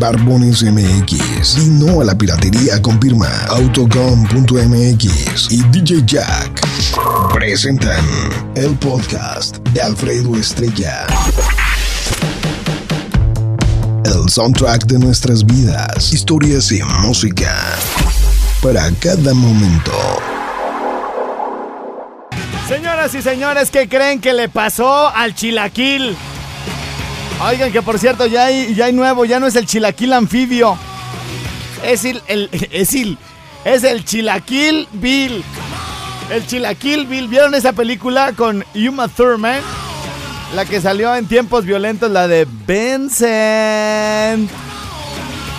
Barbones MX. Y no a la piratería con firma Autocom.mx y DJ Jack. Presentan el podcast de Alfredo Estrella. El soundtrack de nuestras vidas, historias y música. Para cada momento. Señoras y señores, ¿qué creen que le pasó al chilaquil? Oigan, que por cierto, ya hay, ya hay nuevo, ya no es el chilaquil anfibio. Es el, es el, es el chilaquil Bill. El chilaquil Bill. ¿Vieron esa película con Uma Thurman? La que salió en tiempos violentos, la de Vincent.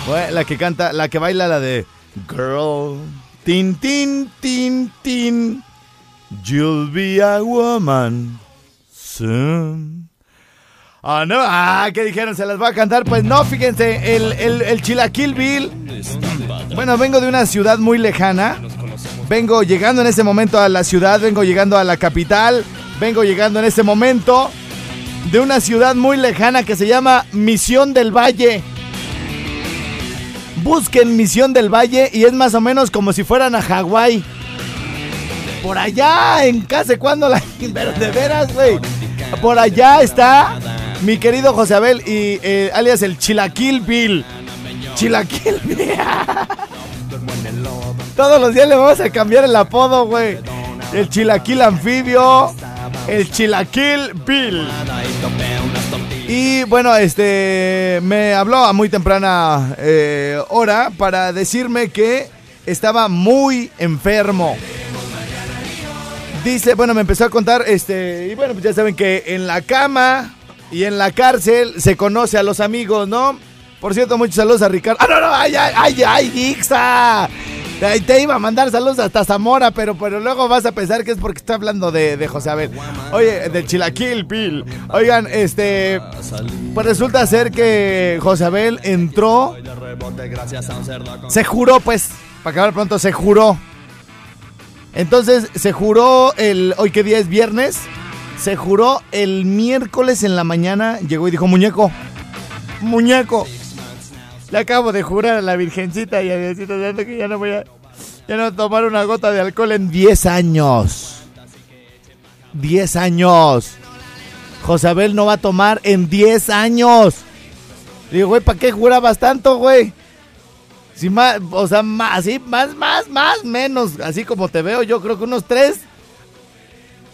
Bueno, la que canta, la que baila la de Girl. Tin, tin, tin, tin. You'll be a woman soon. Ah, no, ah, ¿qué dijeron? ¿Se las va a cantar? Pues no, fíjense, el, el, el Chilaquil Bill. Bueno, vengo de una ciudad muy lejana. Vengo llegando en ese momento a la ciudad, vengo llegando a la capital. Vengo llegando en ese momento de una ciudad muy lejana que se llama Misión del Valle. Busquen Misión del Valle y es más o menos como si fueran a Hawái. Por allá, en casa, cuando la. Pero de veras, güey. Por allá está mi querido José Abel y eh, alias el Chilaquil Bill. Chilaquil Bill. Todos los días le vamos a cambiar el apodo, güey. El Chilaquil Anfibio. El Chilaquil Bill. Y bueno, este me habló a muy temprana eh, hora para decirme que estaba muy enfermo. Dice, bueno, me empezó a contar, este, y bueno, pues ya saben que en la cama y en la cárcel se conoce a los amigos, ¿no? Por cierto, muchos saludos a Ricardo. ¡Ah, no, no! ¡Ay, ay, ay, ay! Te, iba a mandar saludos hasta Zamora, pero, pero luego vas a pensar que es porque estoy hablando de, de José Abel. Oye, del Chilaquil, Bill. Oigan, este. Pues resulta ser que José Abel entró. Se juró, pues, para acabar pronto, se juró. Entonces se juró el. Hoy qué día es viernes. Se juró el miércoles en la mañana. Llegó y dijo: Muñeco, muñeco. Le acabo de jurar a la Virgencita y a Diosito que ya no voy a. Ya no tomar una gota de alcohol en 10 años. 10 años. José Abel no va a tomar en 10 años. Le digo, güey, ¿para qué jurabas tanto, güey? Si más, o sea, más, así, más, más, más, menos, así como te veo, yo creo que unos tres.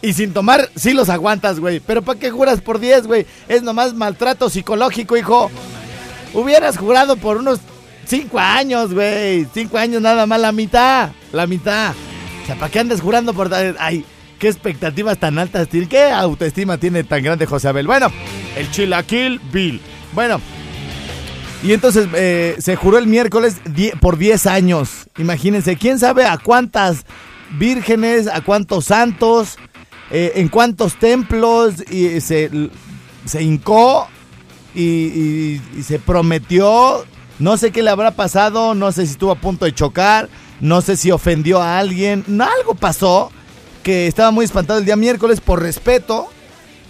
Y sin tomar, sí los aguantas, güey. Pero ¿para qué juras por 10, güey? Es nomás maltrato psicológico, hijo. Hubieras jurado por unos 5 años, güey. 5 años nada más, la mitad. La mitad. O sea, ¿para qué andas jurando por... Ay, qué expectativas tan altas tiene. ¿Qué autoestima tiene tan grande José Abel? Bueno, el Chilaquil Bill. Bueno, y entonces eh, se juró el miércoles por 10 años. Imagínense, quién sabe a cuántas vírgenes, a cuántos santos, eh, en cuántos templos y se, se hincó y, se prometió. No sé qué le habrá pasado, no sé si estuvo a punto de chocar, no sé si ofendió a alguien. No, algo pasó que estaba muy espantado el día miércoles por respeto,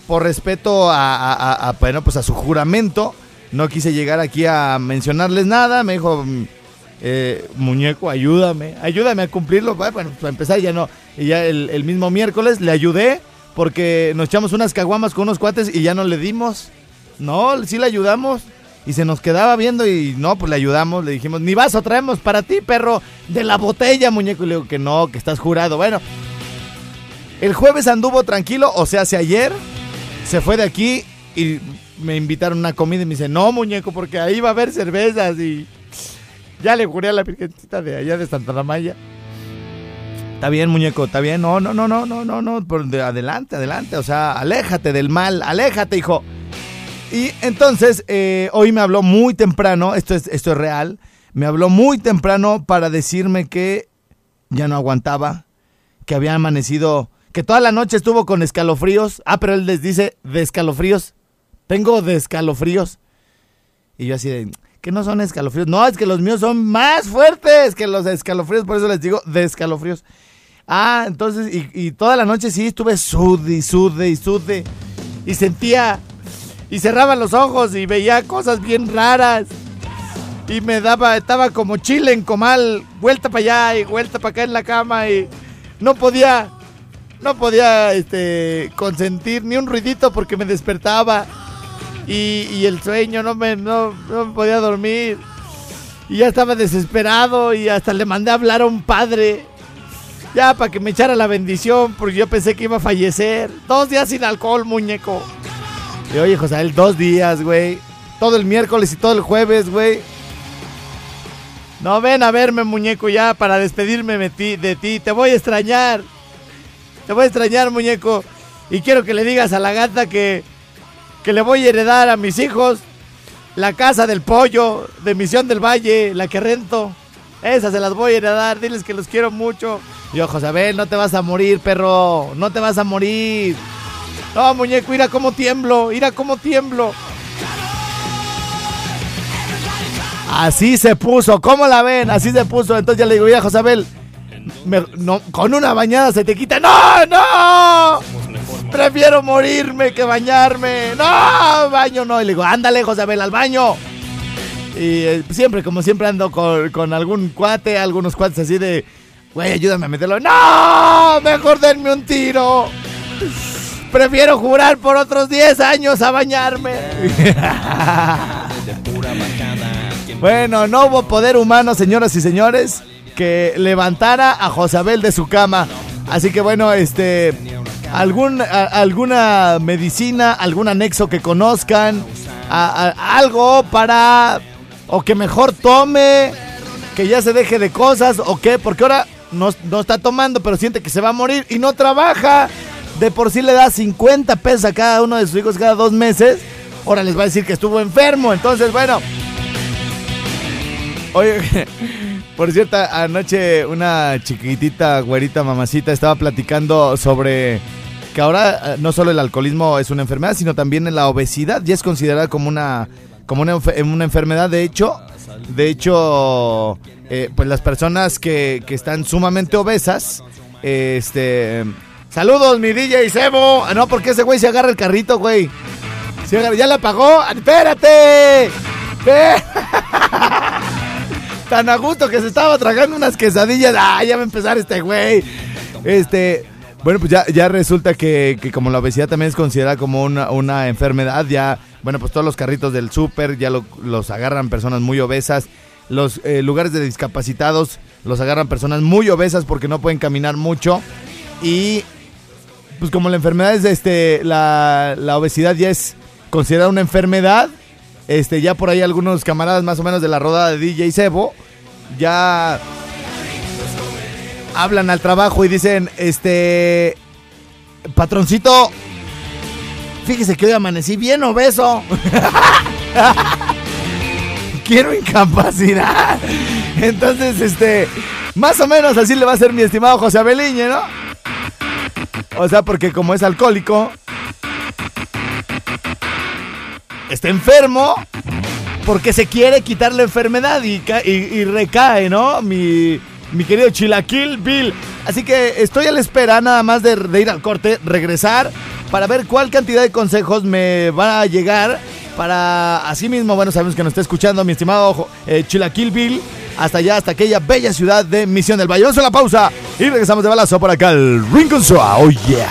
por respeto a, a- bueno, pues a su juramento. No quise llegar aquí a mencionarles nada. Me dijo, eh, muñeco, ayúdame, ayúdame a cumplirlo. Bueno, para empezar ya no. Y ya el, el mismo miércoles le ayudé porque nos echamos unas caguamas con unos cuates y ya no le dimos. No, sí le ayudamos. Y se nos quedaba viendo y no, pues le ayudamos. Le dijimos, ni vaso traemos para ti, perro, de la botella, muñeco. Y le digo que no, que estás jurado. Bueno, el jueves anduvo tranquilo, o sea, hace ayer se fue de aquí y me invitaron a una comida y me dice, no, muñeco, porque ahí va a haber cervezas y ya le juré a la virgencita de allá de Santa Maya. Está bien, muñeco, está bien. No, no, no, no, no, no, no. Adelante, adelante. O sea, aléjate del mal, aléjate, hijo. Y entonces, eh, hoy me habló muy temprano, esto es, esto es real, me habló muy temprano para decirme que ya no aguantaba, que había amanecido, que toda la noche estuvo con escalofríos. Ah, pero él les dice de escalofríos. Tengo de escalofríos. Y yo así de, que no son escalofríos. No, es que los míos son más fuertes que los escalofríos, por eso les digo de escalofríos. Ah, entonces, y, toda la noche sí estuve sude y sude y sude. Y sentía, y cerraba los ojos y veía cosas bien raras. Y me daba, estaba como chile en comal, vuelta para allá y vuelta para acá en la cama y no podía, no podía, este, consentir ni un ruidito porque me despertaba. Y, el sueño no me, no, no podía dormir. Y ya estaba desesperado y hasta le mandé a hablar a un padre. Ya para que me echara la bendición porque yo pensé que iba a fallecer. Dos días sin alcohol, muñeco. Y oye, José, dos días, güey. Todo el miércoles y todo el jueves, güey. No ven a verme, muñeco, ya para despedirme de ti, de ti. Te voy a extrañar. Te voy a extrañar, muñeco. Y quiero que le digas a la gata que, que le voy a heredar a mis hijos la casa del pollo de Misión del Valle, la que rento. Esas se las voy a heredar. Diles que los quiero mucho. Y ojo, Josabel, no te vas a morir, perro. No te vas a morir. No, muñeco, mira cómo tiemblo. Mira cómo tiemblo. Así se puso, ¿cómo la ven? Así se puso. Entonces ya le digo, mira, Josabel, me- no, con una bañada se te quita. ¡No, no! Prefiero morirme que bañarme. ¡No! Baño no. Y le digo, ándale, Josabel, al baño. Y eh, siempre, como siempre, ando con, con algún cuate, algunos cuates así de, güey, ayúdame a meterlo. ¡No! Mejor denme un tiro. Prefiero jurar por otros 10 años a bañarme. Bueno, no hubo poder humano, señoras y señores, que levantara a Josabel de su cama. Así que bueno, este, algún, alguna medicina, algún anexo que conozcan, algo para, o que mejor tome, que ya se deje de cosas, o qué, porque ahora no, no está tomando, pero siente que se va a morir y no trabaja. De por sí le da 50 pesos a cada uno de sus hijos cada dos meses. Ahora les va a decir que estuvo enfermo. Entonces, bueno, Oye, por cierto, anoche una chiquitita, güerita, mamacita, estaba platicando sobre que ahora eh, no solo el alcoholismo es una enfermedad, sino también la obesidad ya es considerada como una, como una, enfe- una enfermedad. De hecho, de hecho, eh, pues las personas que, que están sumamente obesas, este... Saludos, mi DJ Sebo. Ah, No, porque ese güey se agarra el carrito, güey. ¿Ya la pagó? ¡Espérate! Ve- Tan a gusto que se estaba tragando unas quesadillas. ¡Ah, ya va a empezar este güey! Este. Bueno, pues ya, ya resulta que, que como la obesidad también es considerada como una, una enfermedad, ya, bueno, pues todos los carritos del súper ya lo- los agarran personas muy obesas. Los eh, lugares de discapacitados los agarran personas muy obesas porque no pueden caminar mucho. Y pues como la enfermedad es este, la, la obesidad ya es considerada una enfermedad, este, ya por ahí algunos camaradas más o menos de la rodada de DJ Sebo, ya hablan al trabajo y dicen, este, patroncito, fíjese que hoy amanecí bien obeso. Quiero incapacidad. Entonces, este, más o menos así le va a ser mi estimado José Abeliñe, ¿no? O sea, porque como es alcohólico, está enfermo porque se quiere quitar la enfermedad y, y- y recae, ¿no? Mi, querido Chilaquil Bill. Así que estoy a la espera nada más de, ir al corte, regresar, para ver cuál cantidad de consejos me va a llegar para, así mismo, bueno, sabemos que nos está escuchando mi estimado eh, Chilaquil Bill, hasta allá, hasta aquella bella ciudad de Misión del Valle. Vamos a la pausa y regresamos de balazo por acá al Rincon Show. Oh, yeah.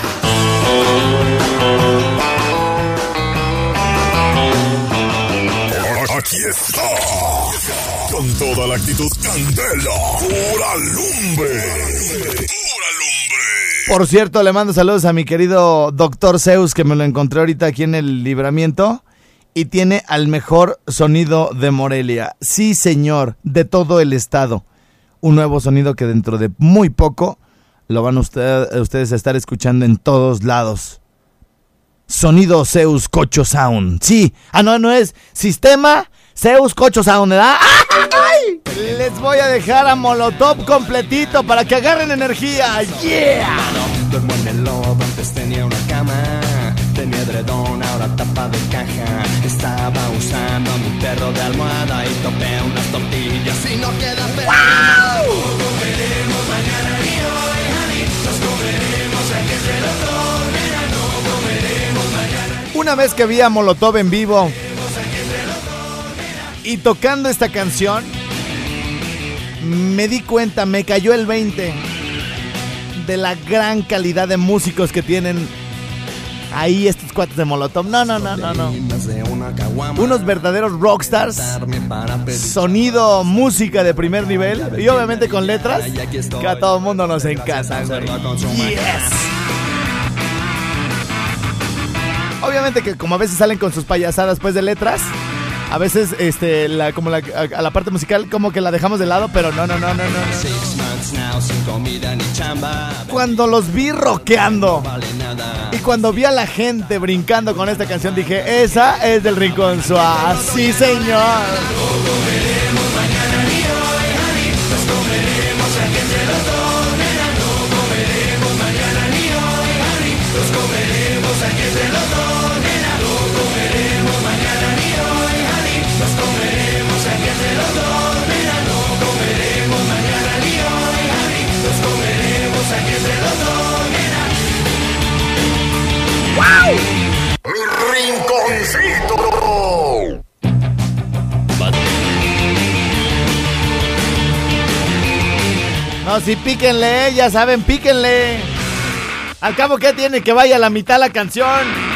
Con toda la actitud candela. Pura lumbre. Pura lumbre. Por cierto, le mando saludos a mi querido doctor Zeus, que me lo encontré ahorita aquí en el libramiento. Y tiene al mejor sonido de Morelia. Sí, señor, de todo el estado. Un nuevo sonido que dentro de muy poco lo van usted- ustedes a estar escuchando en todos lados. Sonido Zeus Cocho Sound. Sí. Ah, no, no es Sistema Zeus Cocho Sound, ¿verdad? ¡Ay! Voy a dejar a Molotov completito para que agarren energía. ¡Yeah! Duermo en el lodo, antes tenía una cama. Tenía edredón, ahora tapa de caja. Estaba usando mi perro de almohada y topé unas tortillas y no queda perro. Una vez que vi a Molotov en vivo y tocando esta canción, me di cuenta, me cayó el 20 de la gran calidad de músicos que tienen ahí estos cuates de Molotov. No, no, no, no, no. Unos verdaderos rockstars. Sonido, música de primer nivel y obviamente con letras que a todo el mundo nos encantan. magia. Obviamente que como a veces salen con sus payasadas pues de letras, a veces este la como la, a, a la parte musical como que la dejamos de lado, pero no, no, no, no, no. no. Cuando los vi rockeando y cuando vi a la gente brincando con esta canción dije, esa es del Rincón Suave. Sí, señor. Mi rinconcito. No, sí, píquenle, ya saben, píquenle. Al cabo, ¿qué tiene que vaya a la mitad la canción?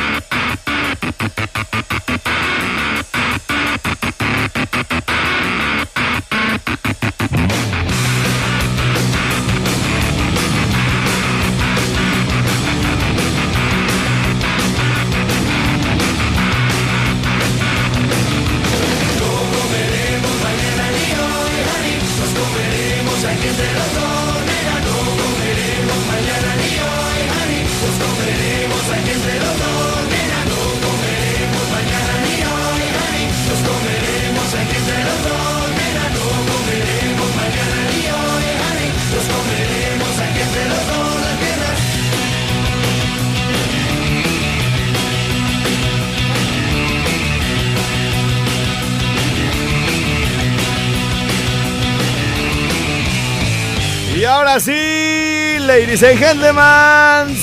Ladies and gentlemen.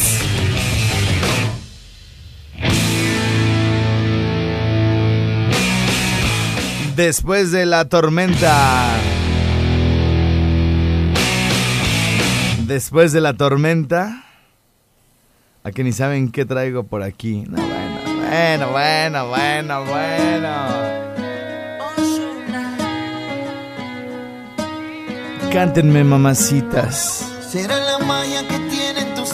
Después de la tormenta. Después de la tormenta. A que ni saben qué traigo por aquí. No, bueno, bueno, bueno, bueno, bueno. Cántenme, mamacitas. Será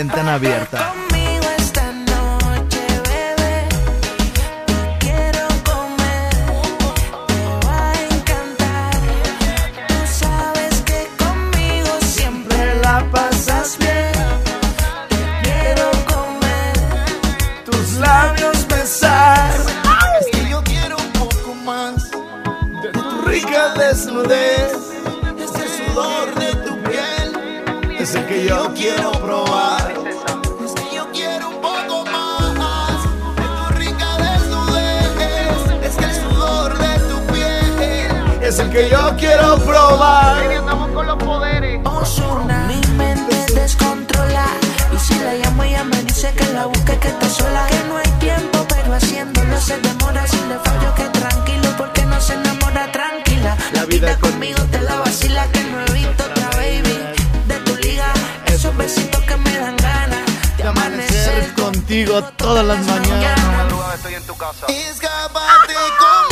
ventana abierta. Todas las mañanas. Escápate conmigo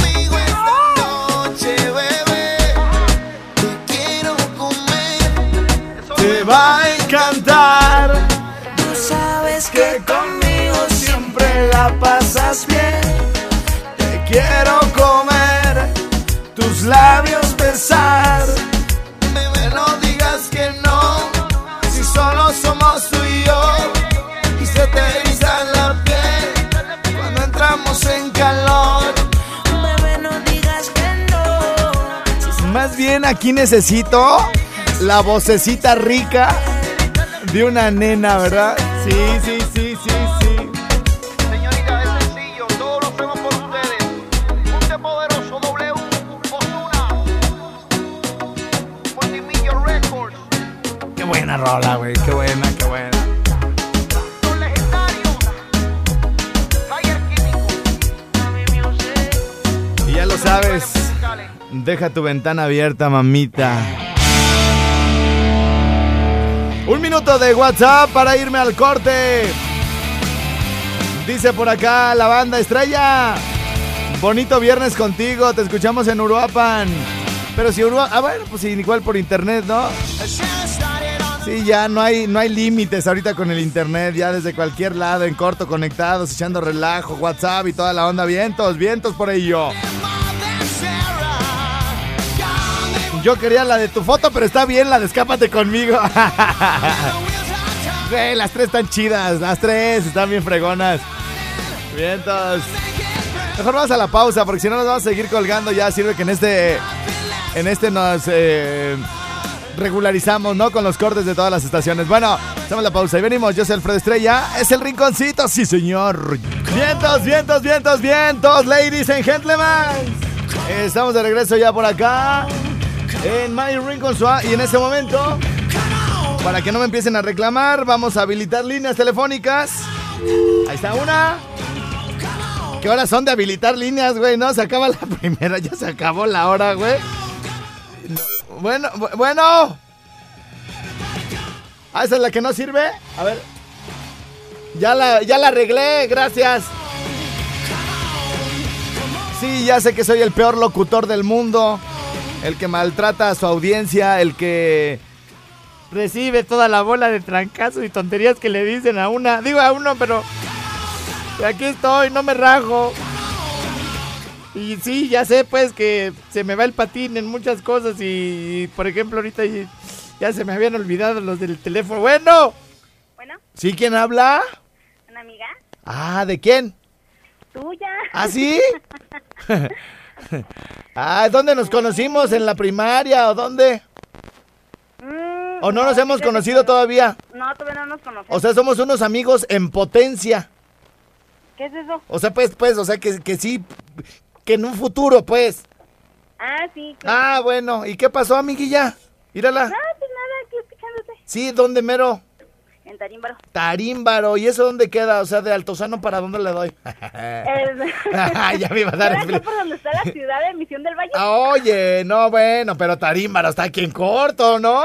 aquí necesito la vocecita rica de una nena, ¿verdad? Sí, sí, Deja tu ventana abierta, mamita. Un minuto de WhatsApp para irme al corte. Dice por acá la banda estrella. Bonito viernes contigo, te escuchamos en Uruapan. Pero si Uruapan. Ah, bueno, pues igual por internet, ¿no? Sí, ya no hay, no hay límites ahorita con el internet, ya desde cualquier lado, en corto, conectados, echando relajo, WhatsApp y toda la onda. Vientos, vientos por ello. Yo quería la de tu foto, pero está bien la de escápate conmigo. Las tres están chidas, las tres están bien fregonas. Vientos. Mejor vamos a la pausa, porque si no nos vamos a seguir colgando. Ya sirve que en este. En este nos eh, regularizamos, ¿no? Con los cortes de todas las estaciones. Bueno, hacemos la pausa y venimos. Yo soy Alfredo Estrella. Es el rinconcito, sí, señor. Vientos, vientos, vientos, vientos, ladies and gentlemen. Estamos de regreso ya por acá. En My Rincon Suá. Y en este momento, para que no me empiecen a reclamar, vamos a habilitar líneas telefónicas. Ahí está una. ¿Qué horas son de habilitar líneas, güey? No, se acaba la primera, ya se acabó la hora, güey. No, Bueno, bu- bueno. Ah, esa es la que no sirve. A ver. Ya la, ya la arreglé, gracias. Sí, ya sé que soy el peor locutor del mundo. El que maltrata a su audiencia, el que recibe toda la bola de trancazo y tonterías que le dicen a una. Digo a uno, pero aquí estoy, no me rajo. Y sí, ya sé pues que se me va el patín en muchas cosas y, por ejemplo, ahorita ya- ya se me habían olvidado los del teléfono. Bueno. Bueno, ¿Sí quién habla? una amiga Ah, ¿de quién? tuya. ¿Ah, sí? ah, ¿dónde nos conocimos? ¿En la primaria o dónde? Mm, ¿O no nos hemos conocido todavía? No, todavía no nos conocemos. O sea, somos unos amigos en potencia. ¿Qué es eso? O sea, pues, pues, o sea, que, que sí, que en un futuro, pues. Ah, sí. claro. Ah, bueno, ¿y qué pasó, amiguilla? Mírala. Ah, pues nada, aquí escuchándote. Sí, ¿dónde mero? En Tarímbaro. Tarímbaro, ¿y eso dónde queda? O sea, de Altozano, ¿para dónde le doy? Es- ya me iba a dar ¿Era expli- acá por donde está la ciudad de Misión del Valle? Ah, Oye, no, bueno, pero Tarímbaro está aquí en corto, ¿no?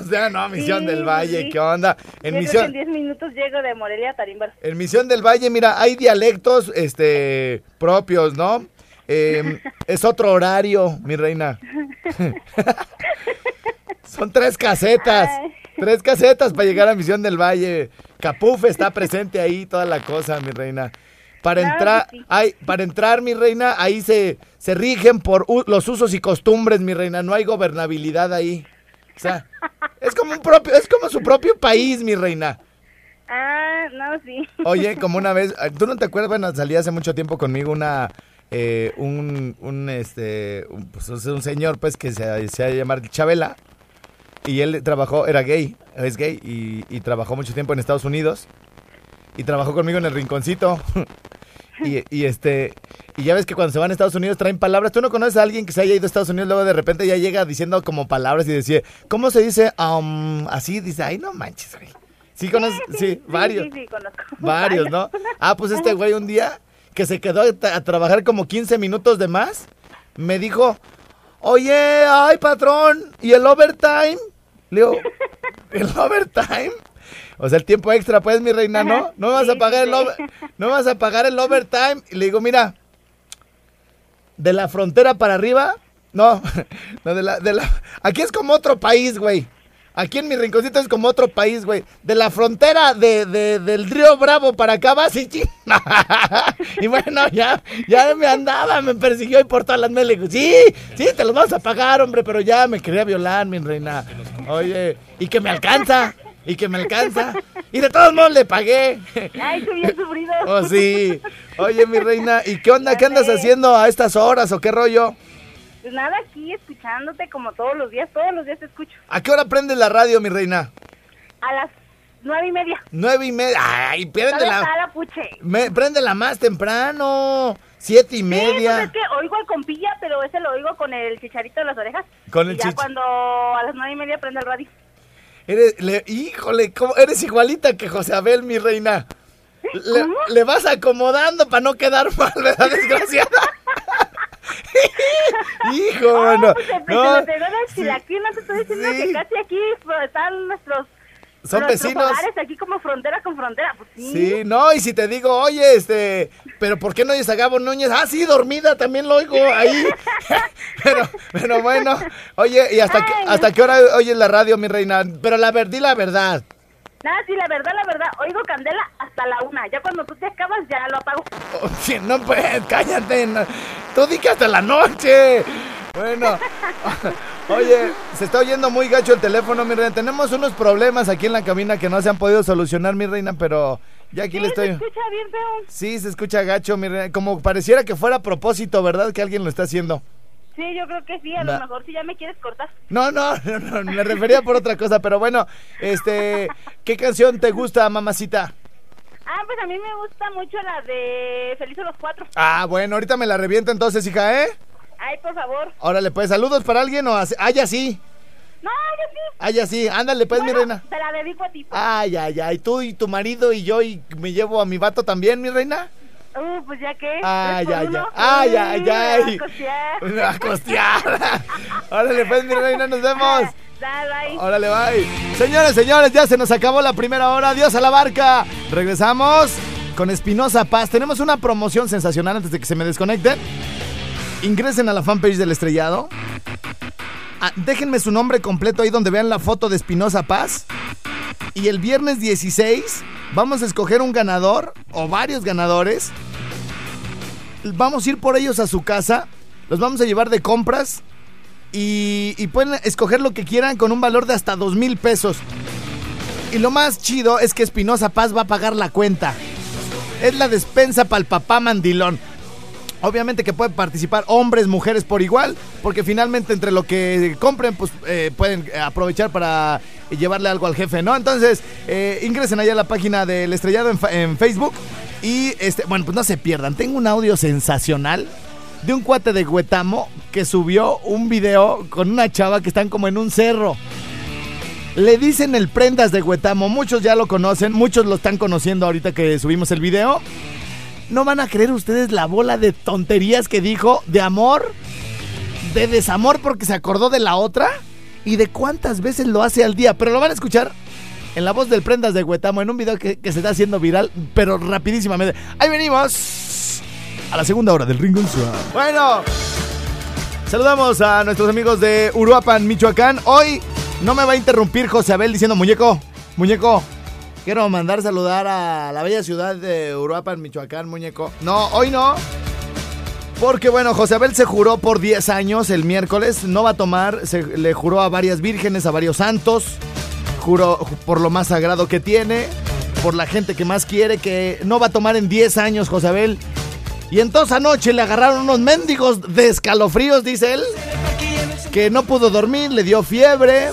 O sea, no, Misión Sí, del Valle, sí. ¿qué onda? Yo En creo que Misión, en 10 minutos llego de Morelia a Tarímbaro. en Misión del Valle, mira, hay dialectos, este, propios, ¿no? Eh, es otro horario, mi reina. Son tres casetas. Ay. Tres casetas para llegar a Misión del Valle. Capuf está presente ahí, toda la cosa, mi reina. Para Claro entrar, que sí. ay, para entrar, mi reina, ahí se, se rigen por los usos y costumbres, mi reina. No hay gobernabilidad ahí. O sea, es como un propio, es como su propio país, mi reina. Ah, no, sí. Oye, como una vez, eh, ¿tú no te acuerdas? Bueno, salía hace mucho tiempo conmigo una, eh, un, un, este, un, pues, un señor, pues, que se, se llamar Chabela. Y él trabajó, era gay, es gay, y, y trabajó mucho tiempo en Estados Unidos. Y trabajó conmigo en el rinconcito. y, y este, y ya ves que cuando se van a Estados Unidos traen palabras. ¿Tú no conoces a alguien que se haya ido a Estados Unidos luego de repente ya llega diciendo como palabras y decía, ¿cómo se dice? Um, así dice, ay, no manches, güey. Sí, conoces, sí, varios. Sí, sí, conozco. Varios, ¿no? Ah, pues este güey un día que se quedó a trabajar como 15 minutos de más, me dijo, oye, ay, patrón, ¿y el overtime? Le digo, ¿el overtime? O sea, el tiempo extra, pues, mi reina, ¿no? No me vas a pagar el over- no me vas a pagar el overtime. Y le digo, mira, de la frontera para arriba, no, no de la, de la, aquí es como otro país, güey. Aquí en mi rinconcito es como otro país, güey. De la frontera de, de- del río Bravo para acá vas y ching. y bueno, ya, ya me andaba, me persiguió y por todas las me le digo, sí, sí, te los vamos a pagar, hombre, pero ya me quería violar, mi reina. Oye, y que me alcanza, y que me alcanza. Y de todos modos le pagué. Ay, qué bien sufrido. Oh, sí. Oye, mi reina, ¿y qué onda? ¿Qué andas haciendo a estas horas o qué rollo? Pues nada, aquí escuchándote como todos los días, todos los días te escucho. ¿A qué hora prendes la radio, mi reina? A las nueve y media. Nueve y media. Ay, préndela. la puche. Me, préndela más temprano. Siete y Sí, media. pues es que oigo al compilla, pero ese lo oigo con el chicharito de las orejas. Con el y ya cuando a las nueve y media prende el radio. Eres, le- híjole, ¿cómo? eres igualita que José Abel, mi reina. Le, vas acomodando para no quedar mal, ¿verdad, desgraciada? Hijo, bueno. Oh, pues no, pegó del chilaquil, no te estoy diciendo Sí. que casi aquí pues, están nuestros... Son vecinos. hogares aquí como frontera con frontera, pues sí. Sí, no, y si te digo, oye, este, pero ¿por qué no oyes a Gabo Núñez? Ah, sí, dormida, también lo oigo ahí. pero, pero bueno, oye, ¿y hasta, qué, hasta qué hora oyes la radio, mi reina? Pero la verdad, di la verdad. Nada, sí, la verdad, la verdad, oigo Candela hasta la una. Ya cuando tú te acabas, ya lo apago. Sí, no, pues, cállate. no. Tú di que hasta la noche. Bueno, oye, se está oyendo muy gacho el teléfono, mi reina. Tenemos unos problemas aquí en la cabina que no se han podido solucionar, mi reina, pero ya aquí Sí, le estoy... se escucha bien feo. Sí, se escucha gacho, mi reina. Como pareciera que fuera a propósito, ¿verdad? Que alguien lo está haciendo. Sí, yo creo que sí, a lo mejor si ya me quieres cortar. No, no, no, no, me refería por otra cosa, pero bueno, este, ¿qué canción te gusta, mamacita? Ah, pues a mí me gusta mucho la de Felices los Cuatro. Ah, bueno, ahorita me la reviento entonces, hija, ¿eh? Ay, por favor. Órale, pues, saludos para alguien o así. Ah, ya sí, No, yo sí. ah, ya sí, ándale, pues, mi reina. Te la dedico a ti. pues. Ay, ay, ay, tú y tu marido y yo y me llevo a mi vato también, mi reina. Uh, pues ya que. Ay, ay, ay, ay, ay. a costear. A costear. Órale, pues, mi reina, nos vemos. Dale, bye. Órale, bye. Señores, señores, ya se nos acabó la primera hora. Adiós a la barca. Regresamos con Espinosa Paz. Tenemos una promoción sensacional antes de que se me desconecten. Ingresen a la fanpage del estrellado. Ah, déjenme su nombre completo ahí donde vean la foto de Espinosa Paz. Y el viernes 16 vamos a escoger un ganador o varios ganadores. Vamos a ir por ellos a su casa. Los vamos a llevar de compras y, pueden escoger lo que quieran con un valor de hasta dos mil pesos. Y lo más chido es que Espinosa Paz va a pagar la cuenta. Es la despensa para el papá mandilón. Obviamente que pueden participar hombres, mujeres por igual, porque finalmente entre lo que compren, pues eh, pueden aprovechar para llevarle algo al jefe, ¿no? Entonces, eh, ingresen allá a la página del estrellado en, en Facebook y, este, bueno, pues no se pierdan. Tengo un audio sensacional de un cuate de Huetamo que subió un video con una chava que están como en un cerro. Le dicen el prendas de Huetamo, muchos ya lo conocen, muchos lo están conociendo ahorita que subimos el video. No van a creer ustedes la bola de tonterías que dijo de amor, de desamor porque se acordó de la otra y de cuántas veces lo hace al día. Pero lo van a escuchar en la voz del Prendas de Huetamo en un video que, se está haciendo viral, pero rapidísimamente. Ahí venimos a la segunda hora del Ringo. Bueno, saludamos a nuestros amigos de Uruapan, Michoacán. Hoy no me va a interrumpir José Abel diciendo muñeco, muñeco. Quiero mandar saludar a la bella ciudad de Uruapan, Michoacán, muñeco. No, hoy no. Porque bueno, José Abel se juró por 10 años el miércoles. No va a tomar, se le juró a varias vírgenes, a varios santos. Juró por lo más sagrado que tiene, por la gente que más quiere, que no va a tomar en 10 años José Abel. Y entonces anoche le agarraron unos mendigos de escalofríos, dice él. Que no pudo dormir, le dio fiebre.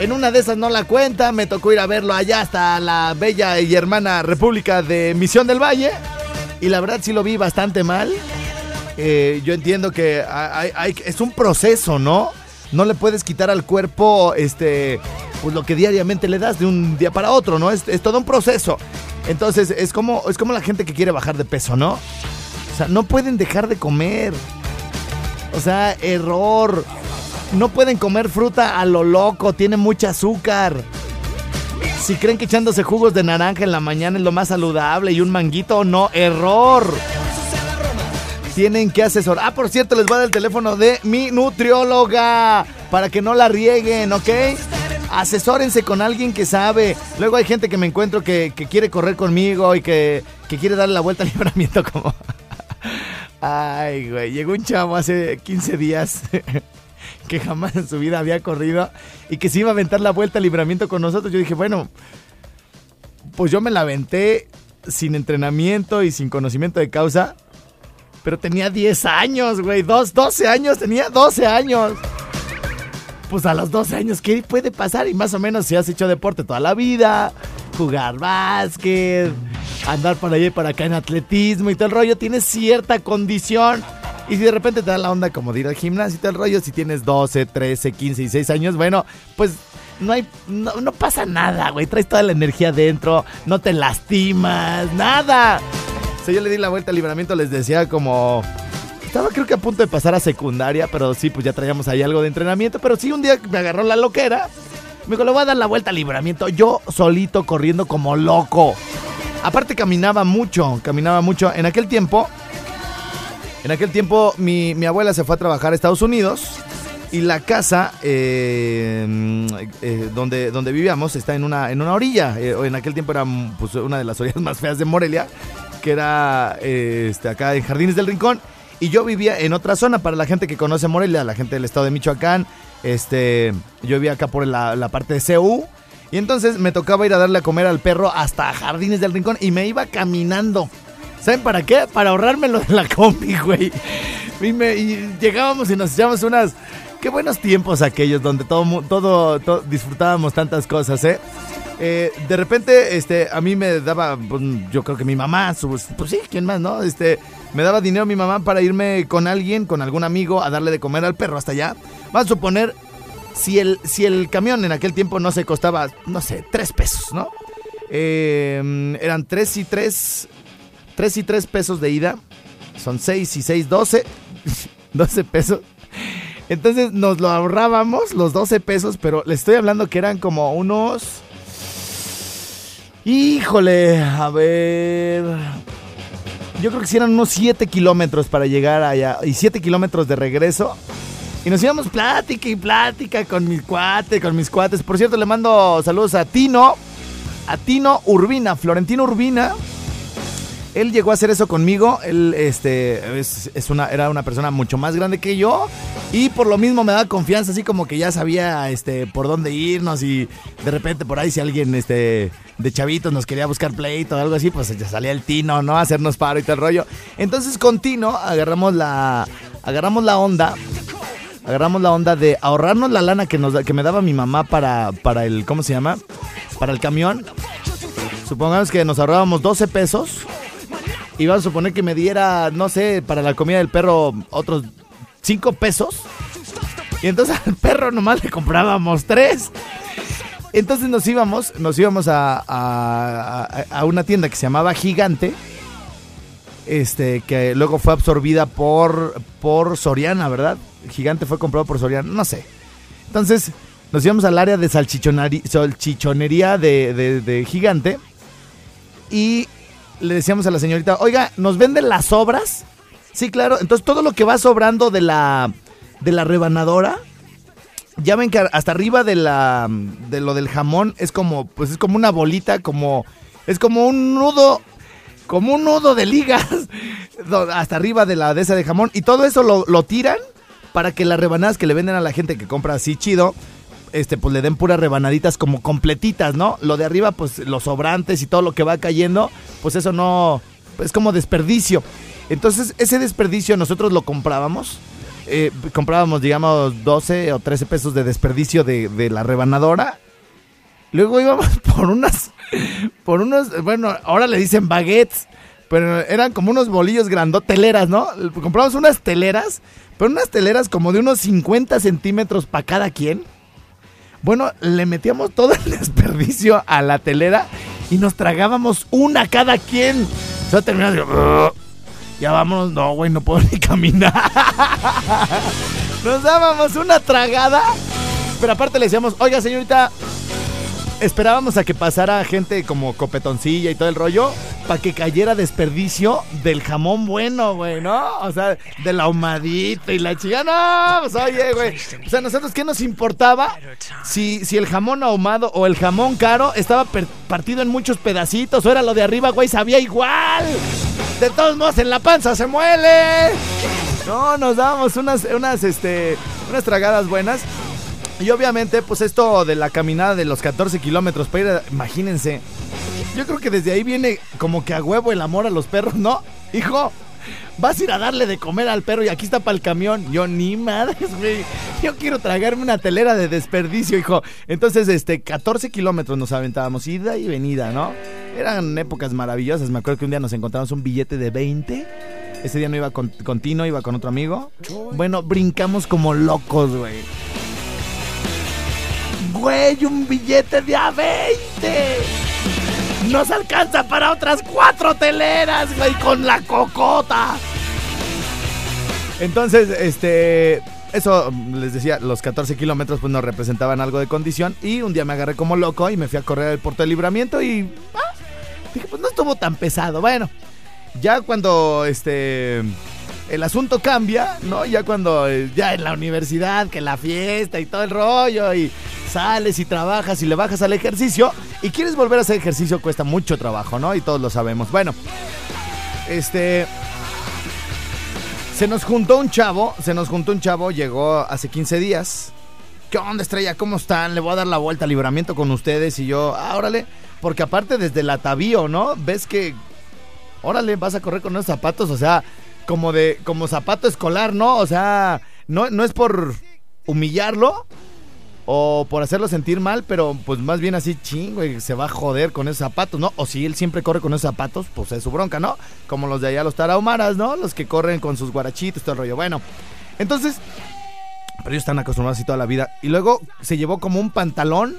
En una de esas no la cuenta, me tocó ir a verlo allá hasta la bella y hermana República de Misión del Valle. Y la verdad sí lo vi bastante mal. Eh, yo entiendo que es un proceso, ¿no? No le puedes quitar al cuerpo este, pues lo que diariamente le das de un día para otro, ¿no? Es, es todo un proceso. Entonces es como, es como la gente que quiere bajar de peso, ¿no? O sea, no pueden dejar de comer. O sea, error. No pueden comer fruta a lo loco, tiene mucha azúcar. Si creen que echándose jugos de naranja en la mañana es lo más saludable y un manguito, no, error. Tienen que asesorar. Ah, por cierto, les voy a dar el teléfono de mi nutrióloga para que no la rieguen, ¿ok? Asesórense con alguien que sabe. Luego hay gente que me encuentro que, quiere correr conmigo y que, que quiere darle la vuelta al libramiento como... Ay, güey, llegó un chavo hace 15 días que jamás en su vida había corrido y que se iba a aventar la vuelta al libramiento con nosotros. Yo dije, bueno, pues yo me la aventé sin entrenamiento y sin conocimiento de causa, pero tenía 10 años, güey, dos, 12 años, tenía 12 años. Pues a los 12 años, ¿qué puede pasar? Y más o menos si has hecho deporte toda la vida, jugar básquet, andar para allá y para acá en atletismo y todo el rollo, tienes cierta condición. Y si de repente te da la onda como de ir al gimnasio y el rollo, si tienes 12, 13, 15 y 6 años, bueno, pues no hay, no, no pasa nada, güey. Traes toda la energía dentro, no te lastimas, nada. O sea, yo le di la vuelta al libramiento, les decía como... Estaba creo que a punto de pasar a secundaria, pero sí, pues ya traíamos ahí algo de entrenamiento. Pero sí, un día me agarró la loquera. Me dijo, le voy a dar la vuelta al libramiento. Yo solito corriendo como loco. Aparte caminaba mucho, caminaba mucho. En aquel tiempo, en aquel tiempo mi, mi abuela se fue a trabajar a Estados Unidos. Y la casa eh, eh, donde, donde vivíamos está en una, en una orilla. Eh, en aquel tiempo era pues, una de las orillas más feas de Morelia, que era eh, este, acá en Jardines del Rincón. Y yo vivía en otra zona, para la gente que conoce Morelia, la gente del estado de Michoacán. Este, yo vivía acá por la, la parte de CU. Y entonces me tocaba ir a darle a comer al perro hasta Jardines del Rincón y me iba caminando. ¿Saben para qué? Para ahorrarme lo de la combi, güey. Y, me- y llegábamos y nos echábamos unas... Qué buenos tiempos aquellos donde todo, todo, disfrutábamos tantas cosas, ¿eh? Eh, de repente, este, a mí me daba, pues, yo creo que mi mamá, su- pues sí, ¿quién más, no? Este, me daba dinero mi mamá para irme con alguien, con algún amigo, a darle de comer al perro hasta allá. Vamos a suponer, si el, si el camión en aquel tiempo no se costaba, no sé, tres pesos, ¿no? Eh, eran tres y tres, tres y tres pesos de ida, son seis y seis, doce, doce pesos. Entonces nos lo ahorrábamos los 12 pesos, pero le estoy hablando que eran como unos... Híjole, a ver... Yo creo que sí eran unos 7 kilómetros para llegar allá y 7 kilómetros de regreso. Y nos íbamos plática y plática con mis cuates, con mis cuates. Por cierto, le mando saludos a Tino, a Tino Urbina, Florentino Urbina. Él llegó a hacer eso conmigo. Él este, es, una, era una persona mucho más grande que yo. Y por lo mismo me daba confianza, así como que ya sabía este, por dónde irnos. Y de repente por ahí, si alguien este, de chavitos nos quería buscar pleito o algo así, pues ya salía el Tino, ¿no? Hacernos paro y el rollo. Entonces con Tino agarramos la, agarramos la onda. Agarramos la onda de ahorrarnos la lana que, nos, que me daba mi mamá para, para el. ¿Cómo se llama? Para el camión. Supongamos que nos ahorrábamos 12 pesos. Y vamos a suponer que me diera, no sé, para la comida del perro otros 5 pesos. Y entonces al perro nomás le comprábamos 3. Entonces nos íbamos, nos íbamos a, a- una tienda que se llamaba Gigante. Este, que luego fue absorbida por, por Soriana, ¿verdad? Gigante fue comprado por Soriana, no sé. Entonces nos íbamos al área de salchichonería de, de- de Gigante. Y le decíamos a la señorita, oiga, ¿nos venden las sobras? Sí, claro. Entonces todo lo que va sobrando de la, de la rebanadora, ya ven que hasta arriba de la de lo del jamón es como pues es como una bolita, como es como un nudo como un nudo de ligas hasta arriba de la de esa de jamón y todo eso lo, lo tiran para que las rebanadas que le venden a la gente que compra así chido este pues le den puras rebanaditas como completitas, ¿no? Lo de arriba pues los sobrantes y todo lo que va cayendo, pues eso no es como desperdicio. Entonces ese desperdicio nosotros lo comprábamos eh, comprábamos, digamos, 12 o 13 pesos de desperdicio de, de la rebanadora. Luego íbamos por unas, por unos, bueno, ahora le dicen baguettes, pero eran como unos bolillos grandotes, teleras, ¿no? Compramos unas teleras, pero unas teleras como de unos 50 centímetros para cada quien. Bueno, le metíamos todo el desperdicio a la telera y nos tragábamos una cada quien. O sea, "Ugh". ya vámonos, no, güey, no puedo ni caminar. Nos dábamos una tragada. Pero aparte le decíamos, oiga señorita, esperábamos a que pasara gente como copetoncilla y todo el rollo para que cayera desperdicio del jamón bueno, güey, ¿no? O sea, del ahumadito y la chica. No, pues oye, güey. O sea, nosotros, ¿qué nos importaba si, si el jamón ahumado o el jamón caro estaba partido en muchos pedacitos o era lo de arriba, güey, sabía igual? De todos modos, en la panza se muele. No, nos dábamos unas, unas, este, unas tragadas buenas. Y obviamente, pues esto de la caminada de los 14 kilómetros para ir Imagínense. Yo creo que desde ahí viene como que a huevo el amor a los perros, ¿no? Hijo, vas a ir a darle de comer al perro y aquí está para el camión. Yo ni madres, güey. Yo quiero tragarme una telera de desperdicio, hijo. Entonces, este, 14 kilómetros nos aventábamos, ida y venida, ¿no? Eran épocas maravillosas. Me acuerdo que un día nos encontramos un billete de 20. Ese día no iba con, con Tino, iba con otro amigo. Bueno, brincamos como locos, güey. Güey, un billete de a 20. Nos alcanza para otras cuatro teleras, güey, con la cocota. Entonces, este. Eso les decía, los 14 kilómetros pues nos representaban algo de condición. Y un día me agarré como loco y me fui a correr el puerto de libramiento y. ah, dije, pues no estuvo tan pesado. Bueno, ya cuando este. El asunto cambia, ¿no? Ya cuando eh, ya en la universidad, que la fiesta y todo el rollo, y sales y trabajas y le bajas al ejercicio, y quieres volver a hacer ejercicio, cuesta mucho trabajo, ¿no? Y todos lo sabemos. Bueno, este. Se nos juntó un chavo, se nos juntó un chavo, llegó hace 15 días. ¿Qué onda, estrella? ¿Cómo están? Le voy a dar la vuelta al libramiento con ustedes y yo, ah, órale. Porque aparte desde el atavío, ¿no? Ves que, órale, vas a correr con esos zapatos, o sea, como de, como zapato escolar, ¿no? O sea, no, no es por humillarlo o por hacerlo sentir mal, pero pues más bien así, ching, güey, se va a joder con esos zapatos, ¿no? O si él siempre corre con esos zapatos, pues es su bronca, ¿no? Como los de allá, los tarahumaras, ¿no? Los que corren con sus guarachitos, todo el rollo. Bueno, entonces, pero ellos están acostumbrados así toda la vida. Y luego se llevó como un pantalón,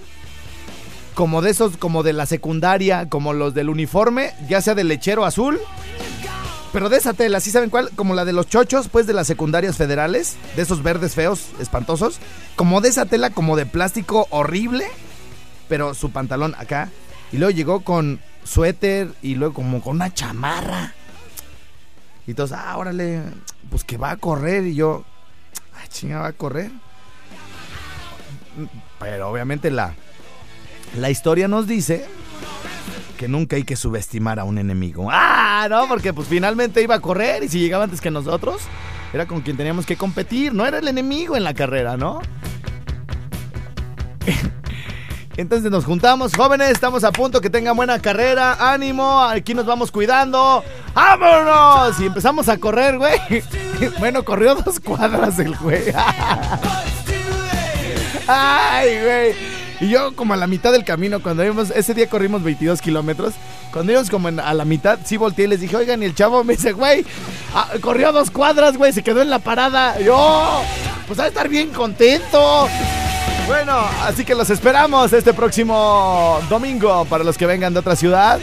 como de esos, como de la secundaria, como los del uniforme, ya sea del lechero azul. Pero de esa tela, ¿sí saben cuál? Como la de los chochos, pues de las secundarias federales, de esos verdes feos, espantosos. Como de esa tela, como de plástico horrible, pero su pantalón acá. Y luego llegó con suéter y luego como con una chamarra. Y todos, ah, órale, pues que va a correr. Y yo, ah, chinga, va a correr. Pero obviamente la, la historia nos dice que nunca hay que subestimar a un enemigo. Ah, no, porque pues finalmente iba a correr y si llegaba antes que nosotros, era con quien teníamos que competir, no era el enemigo en la carrera, ¿no? Entonces nos juntamos, jóvenes, estamos a punto que tengan buena carrera, ánimo, aquí nos vamos cuidando, ¡vámonos! Y empezamos a correr, güey. Bueno, corrió dos cuadras el güey. Ay, güey. Y yo como a la mitad del camino, cuando íbamos, ese día corrimos 22 kilómetros, cuando íbamos como en- a la mitad, sí volteé y les dije, oigan, y el chavo me dice, güey, ah, corrió dos cuadras, güey, se quedó en la parada. Yo, pues va a estar bien contento. Bueno, así que los esperamos este próximo domingo para los que vengan de otra ciudad.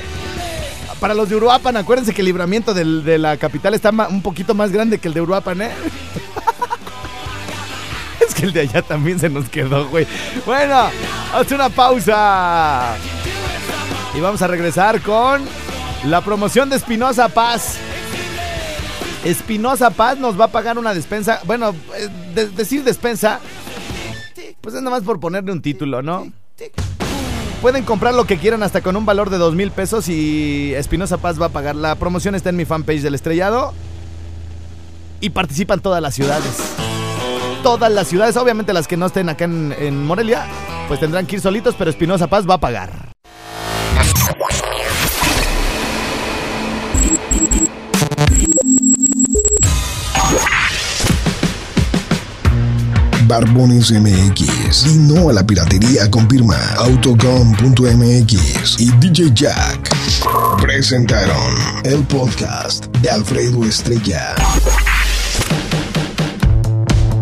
Para los de Uruapan, acuérdense que el libramiento de la capital está un poquito más grande que el de Uruapan, ¿eh? Que el de allá también se nos quedó, güey. Bueno, haz una pausa. Y vamos a regresar con la promoción de Espinosa Paz. Espinosa Paz nos va a pagar una despensa. Bueno, eh, de- decir despensa, pues es nada más por ponerle un título, ¿no? Pueden comprar lo que quieran hasta con un valor de dos mil pesos y Espinosa Paz va a pagar. La promoción está en mi fanpage del estrellado. Y participan todas las ciudades. Todas las ciudades, obviamente las que no estén acá en, Morelia, pues tendrán que ir solitos, pero Espinosa Paz va a pagar. Barbones MX. Y no a la piratería con firma Autocom.mx y DJ Jack. Presentaron el podcast de Alfredo Estrella.